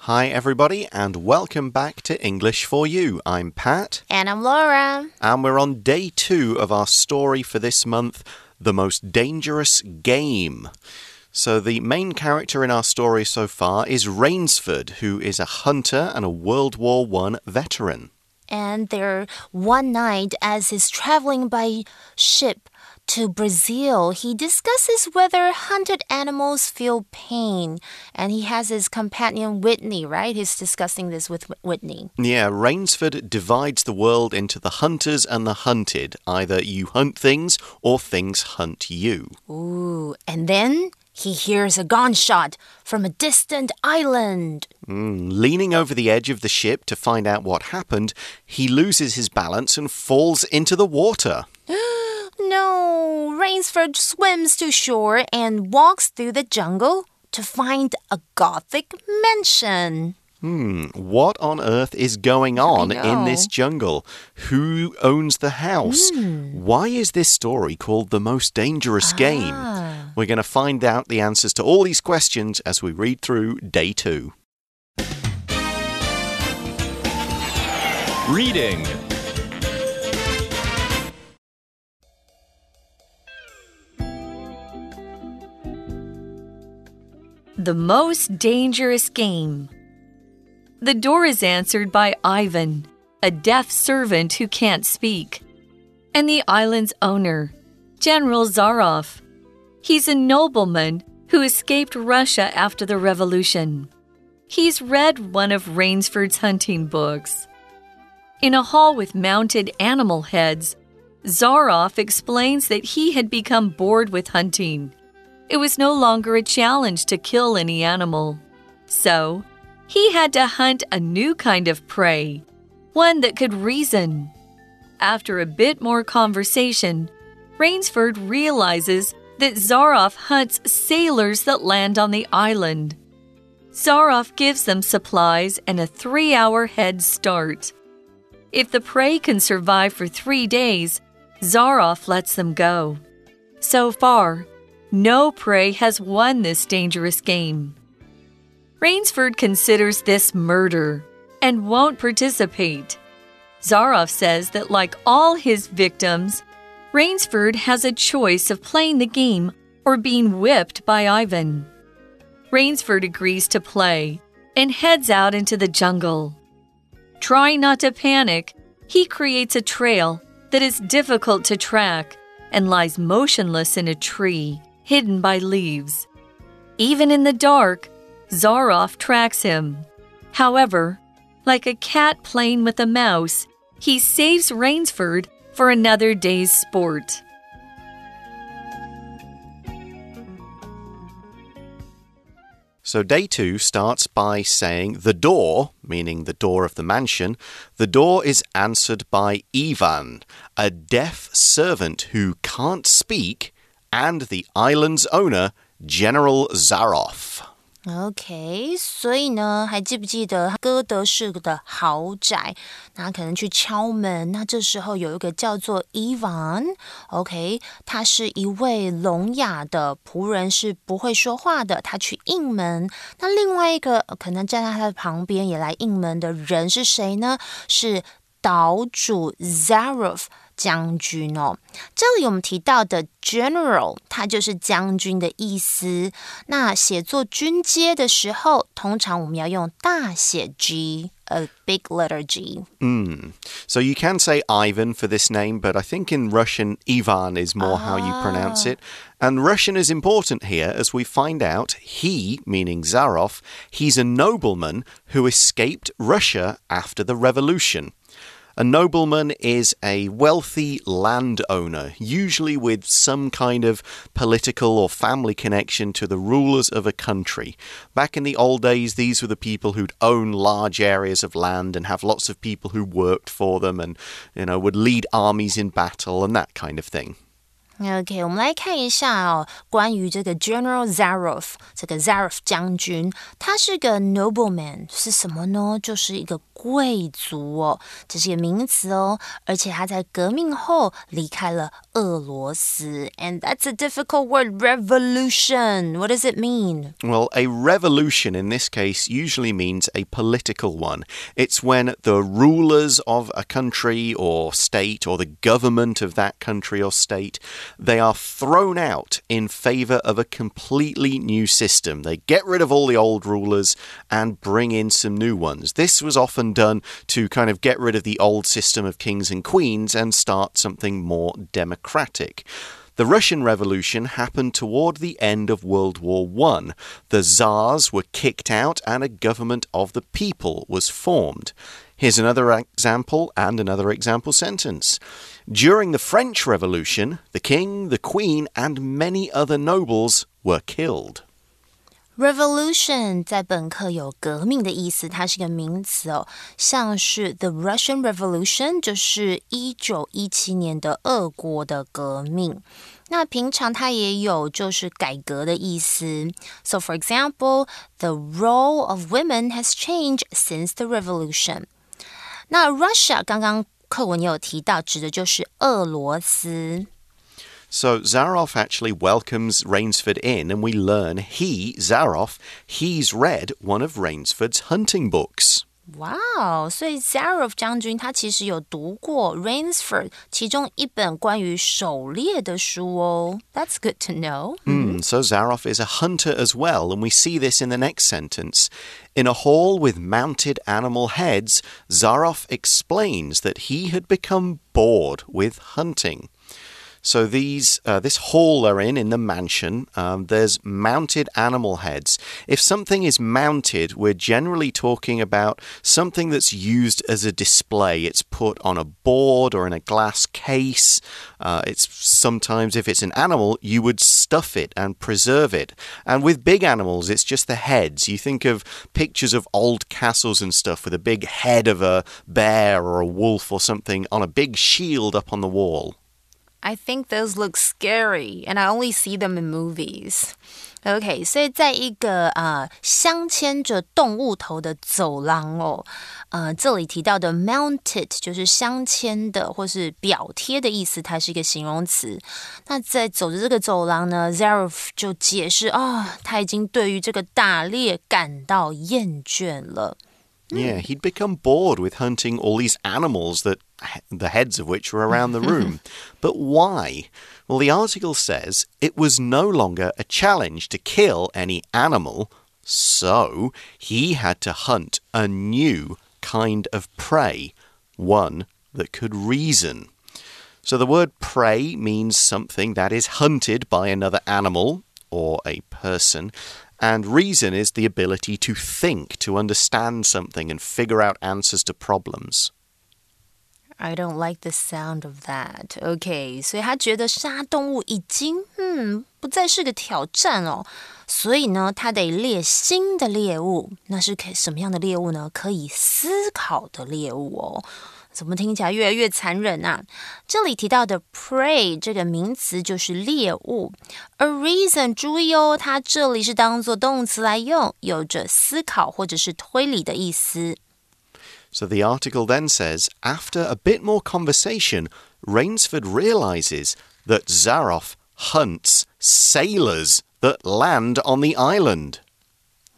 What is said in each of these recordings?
Hi, everybody, and welcome back to English for You. I'm Pat. And I'm Laura. And we're on day two of our story for this month The Most Dangerous Game. So, the main character in our story so far is Rainsford, who is a hunter and a World War I veteran. And there, one night, as he's traveling by ship, to Brazil, he discusses whether hunted animals feel pain. And he has his companion Whitney, right? He's discussing this with Whitney. Yeah, Rainsford divides the world into the hunters and the hunted. Either you hunt things or things hunt you. Ooh, and then he hears a gunshot from a distant island. Mm, leaning over the edge of the ship to find out what happened, he loses his balance and falls into the water. No, Rainsford swims to shore and walks through the jungle to find a Gothic mansion. Hmm, what on earth is going on in this jungle? Who owns the house? Mm. Why is this story called The Most Dangerous ah. Game? We're going to find out the answers to all these questions as we read through day two. Reading The most dangerous game. The door is answered by Ivan, a deaf servant who can't speak, and the island's owner, General Zaroff. He's a nobleman who escaped Russia after the revolution. He's read one of Rainsford's hunting books. In a hall with mounted animal heads, Zaroff explains that he had become bored with hunting it was no longer a challenge to kill any animal. So, he had to hunt a new kind of prey, one that could reason. After a bit more conversation, Rainsford realizes that Zaroff hunts sailors that land on the island. Zaroff gives them supplies and a three hour head start. If the prey can survive for three days, Zaroff lets them go. So far, no prey has won this dangerous game. Rainsford considers this murder and won't participate. Zaroff says that, like all his victims, Rainsford has a choice of playing the game or being whipped by Ivan. Rainsford agrees to play and heads out into the jungle. Trying not to panic, he creates a trail that is difficult to track and lies motionless in a tree hidden by leaves. Even in the dark, Zaroff tracks him. However, like a cat playing with a mouse, he saves Rainsford for another day's sport. So, day two starts by saying the door, meaning the door of the mansion, the door is answered by Ivan, a deaf servant who can't speak and the island's owner, General Zaroff. OK，所以呢，还记不记得哥德式的豪宅？那可能去敲门，那这时候有一个叫做 Ivan，OK，他是一位聋哑的仆人，是不会说话的。他去应门。那另外一个可能站在他的旁边也来应门的人是谁呢？是岛主 Zaroff。 将军哦。这里我们提到的 general，它就是将军的意思。那写作军阶的时候，通常我们要用大写 G。a big letter G. Mm. So you can say Ivan for this name, but I think in Russian, Ivan is more ah. how you pronounce ah. it. And Russian is important here, as we find out he, meaning Zaroff, he's a nobleman who escaped Russia after the revolution. A nobleman is a wealthy landowner, usually with some kind of political or family connection to the rulers of a country. Back in the old days, these were the people who'd own large areas of land and have lots of people who worked for them and, you know, would lead armies in battle and that kind of thing. OK，我们来看一下哦，关于这个 General Zaroff 这个 Zaroff 将军，他是个 nobleman，是什么呢？就是一个贵族哦，这是一个名词哦，而且他在革命后离开了俄罗斯。And that's a difficult word, revolution. What does it mean? Well, a revolution in this case usually means a political one. It's when the rulers of a country or state or the government of that country or state they are thrown out in favor of a completely new system. They get rid of all the old rulers and bring in some new ones. This was often done to kind of get rid of the old system of kings and queens and start something more democratic. The Russian Revolution happened toward the end of World War I. The Tsars were kicked out and a government of the people was formed. Here's another example and another example sentence. During the French Revolution, the king, the queen, and many other nobles were killed. Revolution 在本课有革命的意思，它是个名词哦，像是 The Russian Revolution 就是一九一七年的俄国的革命。那平常它也有就是改革的意思。So for example, the role of women has changed since the revolution. 那 Russia 刚刚课文也有提到，指的就是俄罗斯。So Zaroff actually welcomes Rainsford in, and we learn he, Zaroff, he's read one of Rainsford's hunting books. 哇哦！所以 Zaroff 将军他其实有读过 Rainsford 其中一本关于狩猎的书哦。That's good to know. Mm, so Zaroff is a hunter as well, and we see this in the next sentence. In a hall with mounted animal heads, Zaroff explains that he had become bored with hunting. So these uh, this hall they're in in the mansion, um, there's mounted animal heads. If something is mounted, we're generally talking about something that's used as a display. It's put on a board or in a glass case. Uh, it's sometimes if it's an animal, you would stuff it and preserve it. And with big animals, it's just the heads. You think of pictures of old castles and stuff with a big head of a bear or a wolf or something on a big shield up on the wall. I think those look scary, and I only see them in movies. OK，所以在一个啊镶嵌着动物头的走廊哦，呃，这里提到的 mounted 就是镶嵌的或是表贴的意思，它是一个形容词。那在走着这个走廊呢，Zaroff 就解释啊，他已经对于这个打猎感到厌倦了。Yeah, hmm. he'd become bored with hunting all these animals that the heads of which were around the room. but why? Well, the article says it was no longer a challenge to kill any animal, so he had to hunt a new kind of prey, one that could reason. So the word prey means something that is hunted by another animal or a person. And reason is the ability to think, to understand something, and figure out answers to problems. I don't like the sound of that. OK，所以他觉得杀动物已经嗯不再是个挑战哦，所以呢，他得猎新的猎物。那是可什么样的猎物呢？可以思考的猎物哦。 怎么听起来越来越残忍啊？这里提到的 prey 这个名词就是猎物，而 reason 注意哦，它这里是当做动词来用，有着思考或者是推理的意思。So the article then says after a bit more conversation, Rainsford realizes that Zaroff hunts sailors that land on the island.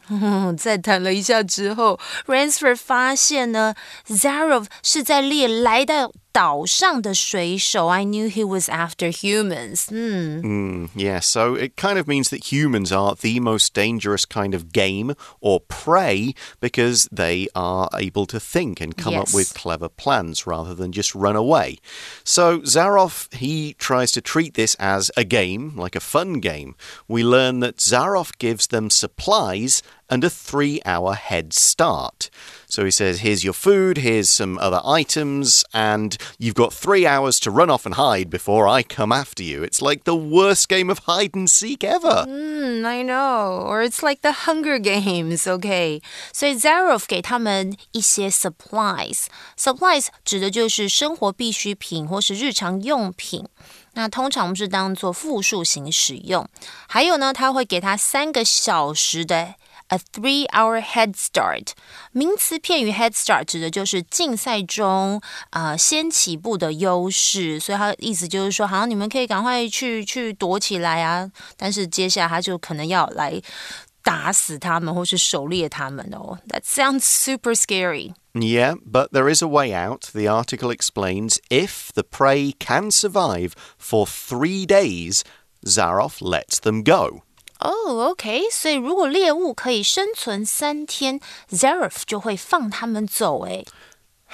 嗯，在谈了一下之后，Ransford 发现呢，Zaroff 是在猎来到岛上的水手。I knew he was after humans. 嗯 so it kind of means that humans are the most dangerous kind of game or prey because they are able to think and come yes. up with clever plans rather than just run away. So Zaroff he tries to treat this as a game, like a fun game. We learn that Zaroff gives them supplies and a three hour head start. So he says, Here's your food, here's some other items, and you've got three hours to run off and hide before I come after you. It's like the worst game of hide and seek ever. Mm, I know. Or it's like the Hunger Games, okay? 所以 Zaroff 给他们一些 supplies. Supplies 指的就是生活必需品或是日常用品。 那通常我们是当做复数型使用。还有呢，他会给他三个小时的。 A three-hour head start，名词片语 head start 指的就是竞赛中啊先起步的优势，所以它的意思就是说，好，你们可以赶快去去躲起来啊，但是接下来他就可能要来打死他们，或是狩猎他们哦。That sounds super scary. Yeah, but there is a way out. The article explains if the prey can survive for three days, Zaroff lets them go. 哦，OK，所以如果猎物可以生存三天，Zareth 就会放他们走。诶。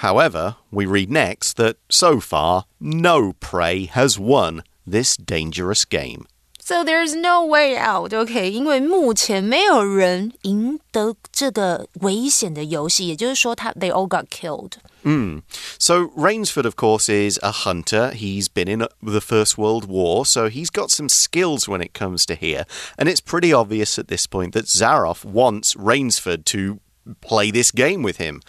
However, we read next that so far no prey has won this dangerous game. So there's no way out, OK？因为目前没有人赢得这个危险的游戏，也就是说，他 they all got killed. Mm. So Rainsford, of course, is a hunter. He's been in the First World War, so he's got some skills when it comes to here. And it's pretty obvious at this point that Zaroff wants Rainsford to play this game with him.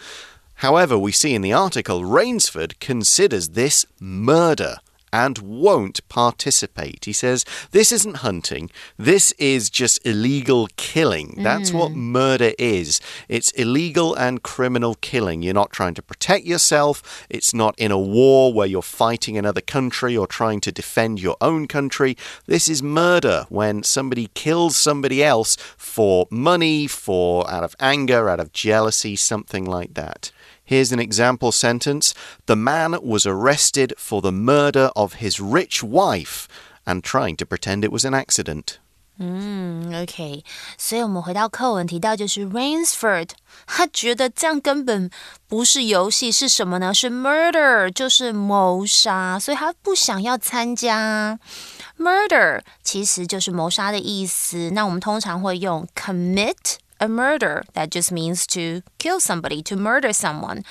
However, we see in the article, Rainsford considers this murder and won't participate. He says, This isn't hunting, this is just illegal killing. That's mm. what murder is. It's illegal and criminal killing. You're not trying to protect yourself, it's not in a war where you're fighting another country or trying to defend your own country. This is murder when somebody kills somebody else for money, for out of anger, out of jealousy, something like that. Here's an example sentence The man was arrested for the murder of his rich wife and trying to pretend it was an accident. 嗯，OK，所以我们回到课文提到，就是 Rainsford，他觉得这样根本不是游戏，是什么呢？是 murder，就是谋杀，所以他不想要参加。Murder 其实就是谋杀的意思，那我们通常会用 commit。 a murder. That just means to kill somebody, to murder someone.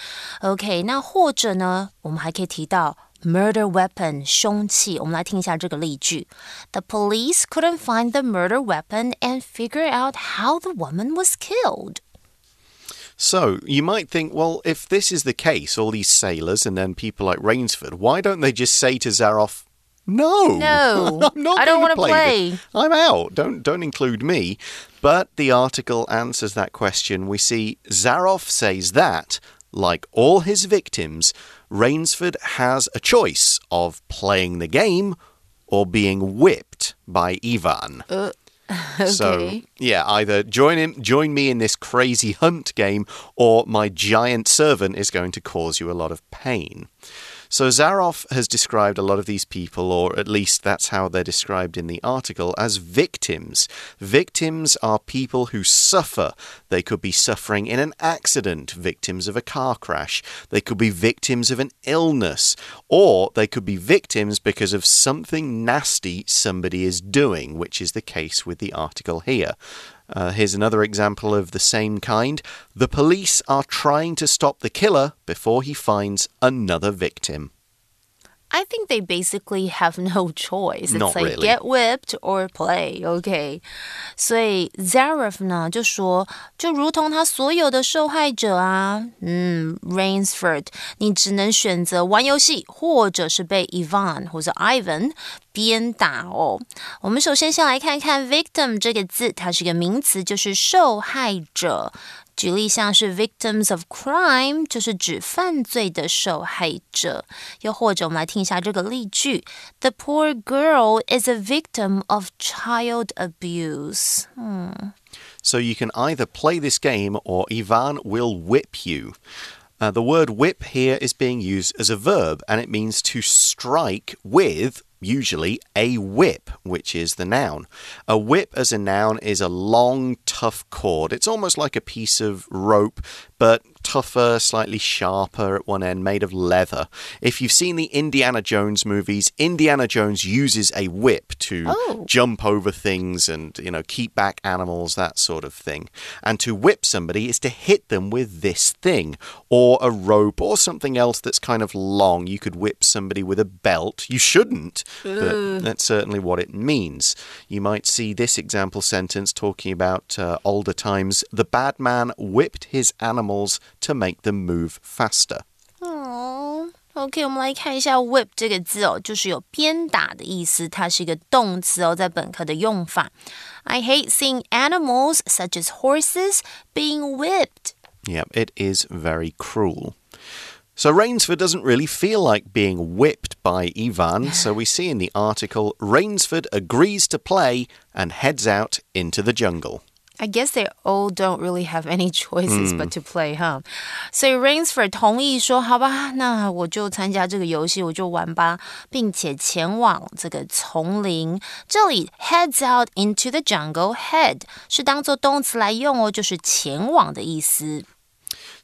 OK，那或者呢，我们还可以提到 murder weapon 凶器。我们来听一下这个例句：The police couldn't find the murder weapon and figure out how the woman was killed. So you might think, well, if this is the case, all these sailors and then people like Rainsford, why don't they just say to Zaroff, no, no, I'm not I don't want to play. play. I'm out. Don't don't include me. But the article answers that question. We see Zaroff says that, like all his victims, Rainsford has a choice of playing the game or being whipped by Ivan. Uh. Okay. So yeah, either join him, join me in this crazy hunt game, or my giant servant is going to cause you a lot of pain. So Zaroff has described a lot of these people, or at least that's how they're described in the article, as victims. Victims are people who suffer. They could be suffering in an accident, victims of a car crash. They could be victims of an illness, or they could be victims because of something nasty somebody is doing, which is the case with the article here. Uh, here's another example of the same kind. The police are trying to stop the killer before he finds another victim. I think they basically have no choice. It's Not like really. get whipped or play, OK？所以 Zaref 呢就说，就如同他所有的受害者啊，嗯，Rainsford，你只能选择玩游戏，或者是被 Ivan 或者 Ivan 鞭打哦。我们首先先来看看 victim 这个字，它是个名词，就是受害者。 举例像是 victims of crime，就是指犯罪的受害者。又或者我们来听一下这个例句：The poor girl is a victim of child abuse。嗯。So you can either play this game or Ivan will whip you. Uh, the word whip here is being used as a verb and it means to strike with usually a whip, which is the noun. A whip as a noun is a long, tough cord. It's almost like a piece of rope, but tougher, slightly sharper at one end, made of leather. If you've seen the Indiana Jones movies, Indiana Jones uses a whip to oh. jump over things and, you know, keep back animals, that sort of thing. And to whip somebody is to hit them with this thing, or a rope, or something else that's kind of long. You could whip somebody with a belt. You shouldn't, but that's certainly what it means. You might see this example sentence talking about uh, older times. The bad man whipped his animals to make them move faster. Aww. OK，我们来看一下 whip 这个字哦，就是有鞭打的意思，它是一个动词哦，在本课的用法。I hate seeing animals such as horses being whipped. Yeah, it is very cruel. So Rainsford doesn't really feel like being whipped by Ivan, so we see in the article Rainsford agrees to play and heads out into the jungle. I guess they all don't really have any choices but to play, huh? 所以 Rainsford 同意说，好吧，那我就参加这个游戏，我就玩吧，并且前往这个丛林。这里 heads out into the jungle, head 是当做动词来用哦，就是前往的意思。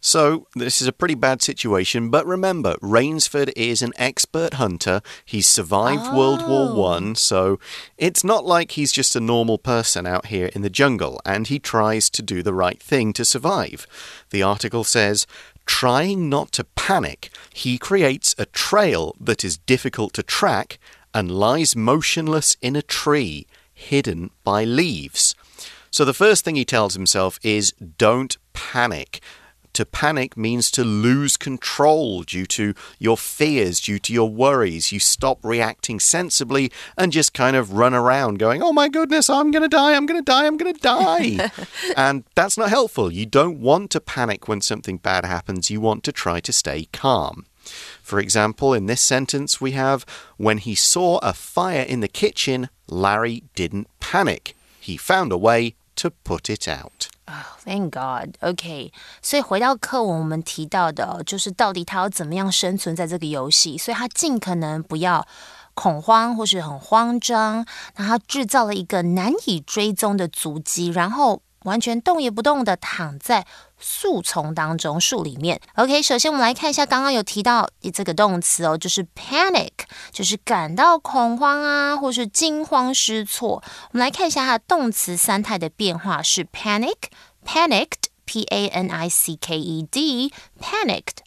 So, this is a pretty bad situation, but remember, Rainsford is an expert hunter. He's survived oh. World War oh. One, so it's not like he's just a normal person out here in the jungle, and he tries to do the right thing to survive. The article says, Trying not to panic, he creates a trail that is difficult to track and lies motionless in a tree, hidden by leaves. So the first thing he tells himself is don't panic. To panic means to lose control due to your fears, due to your worries. You stop reacting sensibly and just kind of run around going, oh my goodness, I'm going to die, I'm going to die, I'm going to die. and that's not helpful. You don't want to panic when something bad happens, you want to try to stay calm. For example, in this sentence, we have When he saw a fire in the kitchen, Larry didn't panic. He found a way to put it out. Thank God. OK，所以回到课文，我们提到的，就是到底他要怎么样生存在这个游戏，所以他尽可能不要恐慌或是很慌张，那他制造了一个难以追踪的足迹，然后。完全动也不动的躺在树丛当中，树里面。OK，首先我们来看一下，刚刚有提到这个动词哦，就是 panic，就是感到恐慌啊，或是惊慌失措。我们来看一下它的动词三态的变化是 panic，panicked，p a n i c k e d，panicked。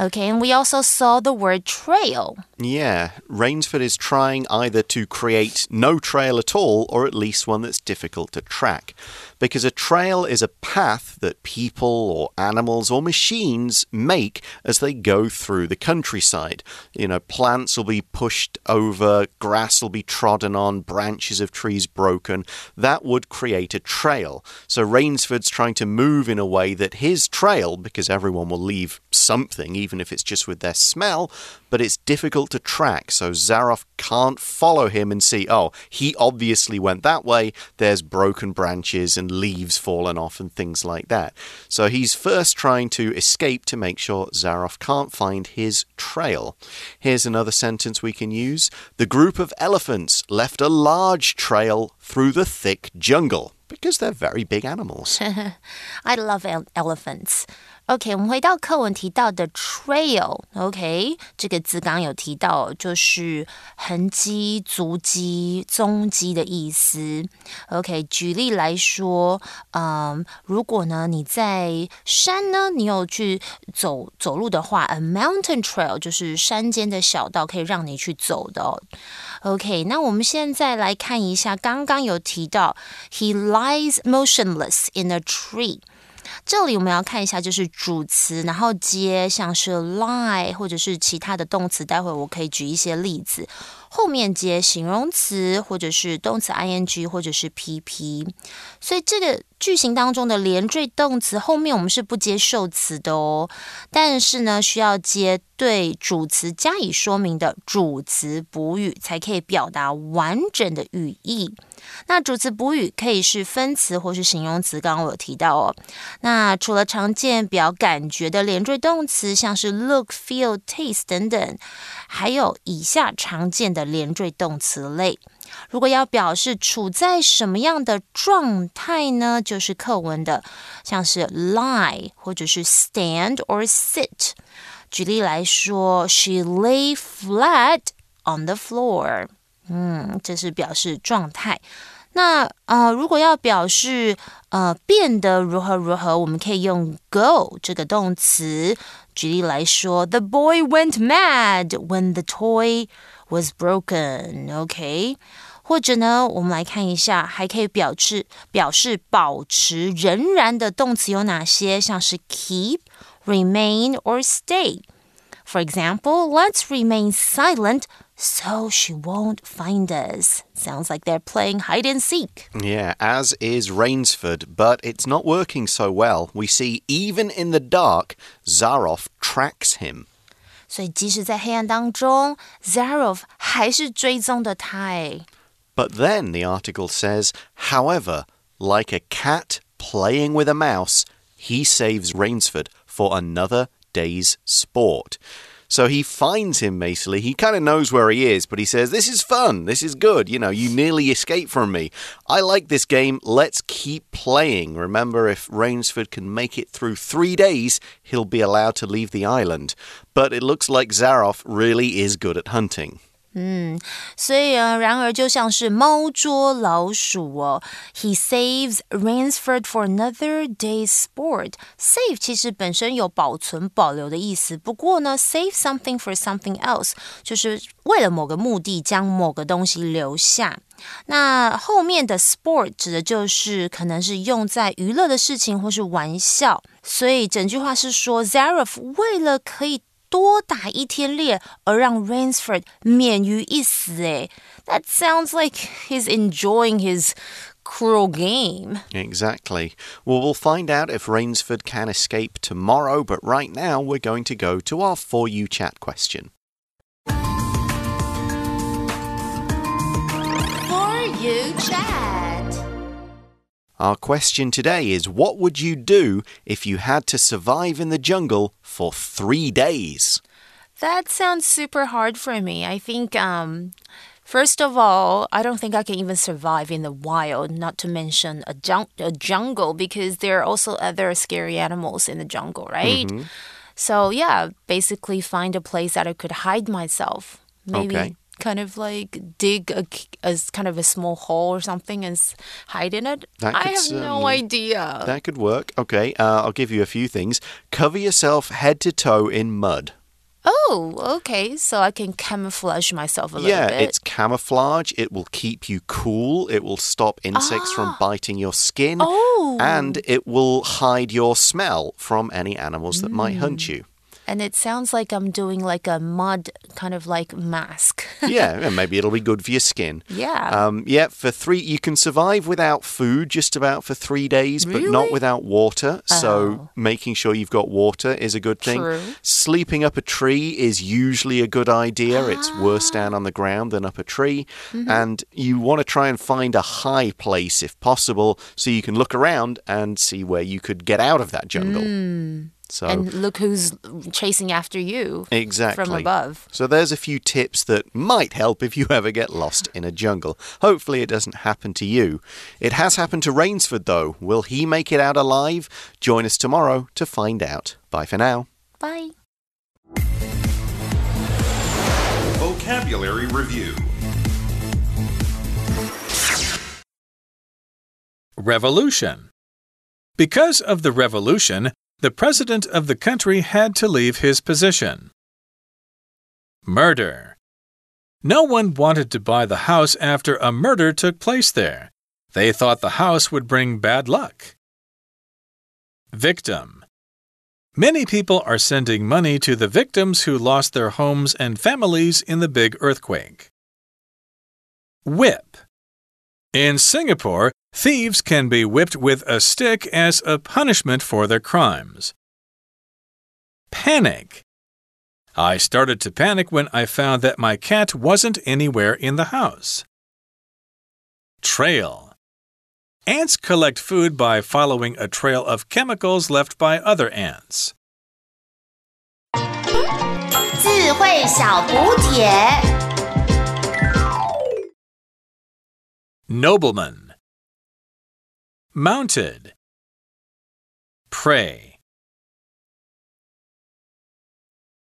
Okay, and we also saw the word trail. Yeah, Rainsford is trying either to create no trail at all or at least one that's difficult to track. Because a trail is a path that people or animals or machines make as they go through the countryside. You know, plants will be pushed over, grass will be trodden on, branches of trees broken. That would create a trail. So Rainsford's trying to move in a way that his trail, because everyone will leave something, even if it's just with their smell, but it's difficult to track. So Zaroff can't follow him and see, oh, he obviously went that way. There's broken branches and leaves fallen off and things like that. So he's first trying to escape to make sure Zaroff can't find his trail. Here's another sentence we can use The group of elephants left a large trail through the thick jungle because they're very big animals. I love elephants. OK，我们回到课文提到的 trail，OK，这个字刚刚有提到，就是痕迹、足迹、踪迹的意思。OK，举例来说，嗯，如果呢你在山呢，你有去走走路的话，a mountain trail 就是山间的小道，可以让你去走的。OK，那我们现在来看一下，刚刚有提到，he lies motionless in a tree。这里我们要看一下，就是主词，然后接像是 lie 或者是其他的动词。待会我可以举一些例子。后面接形容词或者是动词 ing 或者是 pp，所以这个句型当中的连缀动词后面我们是不接受词的哦，但是呢需要接对主词加以说明的主词补语，才可以表达完整的语义。那主词补语可以是分词或是形容词，刚刚我有提到哦。那除了常见表感觉的连缀动词，像是 look、feel、taste 等等。还有以下常见的连缀动词类，如果要表示处在什么样的状态呢？就是课文的，像是 lie 或者是 stand or sit。举例来说，She lay flat on the floor。嗯，这是表示状态。那呃，如果要表示呃变得如何如何，我们可以用 go 这个动词。举例来说，The boy went mad when the toy was broken。OK，或者呢，我们来看一下，还可以表示表示保持仍然的动词有哪些？像是 keep、remain or stay。 For example, let's remain silent so she won't find us. Sounds like they're playing hide and seek. Yeah, as is Rainsford, but it's not working so well. We see even in the dark, Zaroff tracks him. 所以即使在黑暗当中，Zaroff 还是追踪的他诶。But then the article says, however, like a cat playing with a mouse, he saves Rainsford for another day's sport. So he finds him basically. He kind of knows where he is, but he says, This is fun. This is good. You know, you nearly escaped from me. I like this game. Let's keep playing. Remember, if Rainsford can make it through three days, he'll be allowed to leave the island. But it looks like Zaroff really is good at hunting. 所以啊，然而就像是猫捉老鼠哦，He saves Ransford for another day's sport. Save 其实本身有保存、保留的意思，不过呢，save something for something else 就是为了某个目的将某个东西留下。那后面的 sport 指的就是可能是用在娱乐的事情或是玩笑，所以整句话是说 Zaroff 为了可以多打一天猎，而让 Rainsford 免于一死。诶，That sounds like he's enjoying his cruel game. Exactly. Well, we'll find out if Rainsford can escape tomorrow, but right now we're going to go to our For You chat question. For you chat. Our question today is What would you do if you had to survive in the jungle for three days? That sounds super hard for me. I think, um, first of all, I don't think I can even survive in the wild, not to mention a, jun- a jungle, because there are also other scary animals in the jungle, right? Mm-hmm. So, yeah, basically find a place that I could hide myself. Maybe. Okay. Kind of like dig a, a kind of a small hole or something and hide in it. That I have no idea. That could work. Okay, uh, I'll give you a few things. Cover yourself head to toe in mud. Oh, okay. So I can camouflage myself a little yeah, bit. it's camouflage. It will keep you cool. It will stop insects from biting your skin. Ah. Oh. And it will hide your smell from any animals that might Mm. hunt you. And it sounds like I'm doing like a mud kind of like mask. yeah, and maybe it'll be good for your skin. yeah. Um, yeah, for three, you can survive without food just about for three days, but not without water. Oh. So making sure you've got water is a good thing. True. Sleeping up a tree is usually a good idea. It's worse Ah. down on the ground than up a tree. Mm-hmm. And you want to try and find a high place if possible so you can look around and see where you could get out of that jungle. So and look who's chasing after you Exactly. from above. So there's a few tips that might help if you ever get lost in a jungle. Hopefully it doesn't happen to you. It has happened to Rainsford though. Will he make it out alive? Join us tomorrow to find out. Bye for now. Bye. Vocabulary Review Revolution. Because of the revolution, the president of the country had to leave his position. Murder. No one wanted to buy the house after a murder took place there. They thought the house would bring bad luck. Victim. Many people are sending money to the victims who lost their homes and families in the big earthquake. Whip. In Singapore, thieves can be whipped with a stick as a punishment for their crimes. Panic. I started to panic when I found that my cat wasn't anywhere in the house. Trail. Ants collect food by following a trail of chemicals left by other ants. 智慧小补帖。 Nobleman. Mounted. Prey.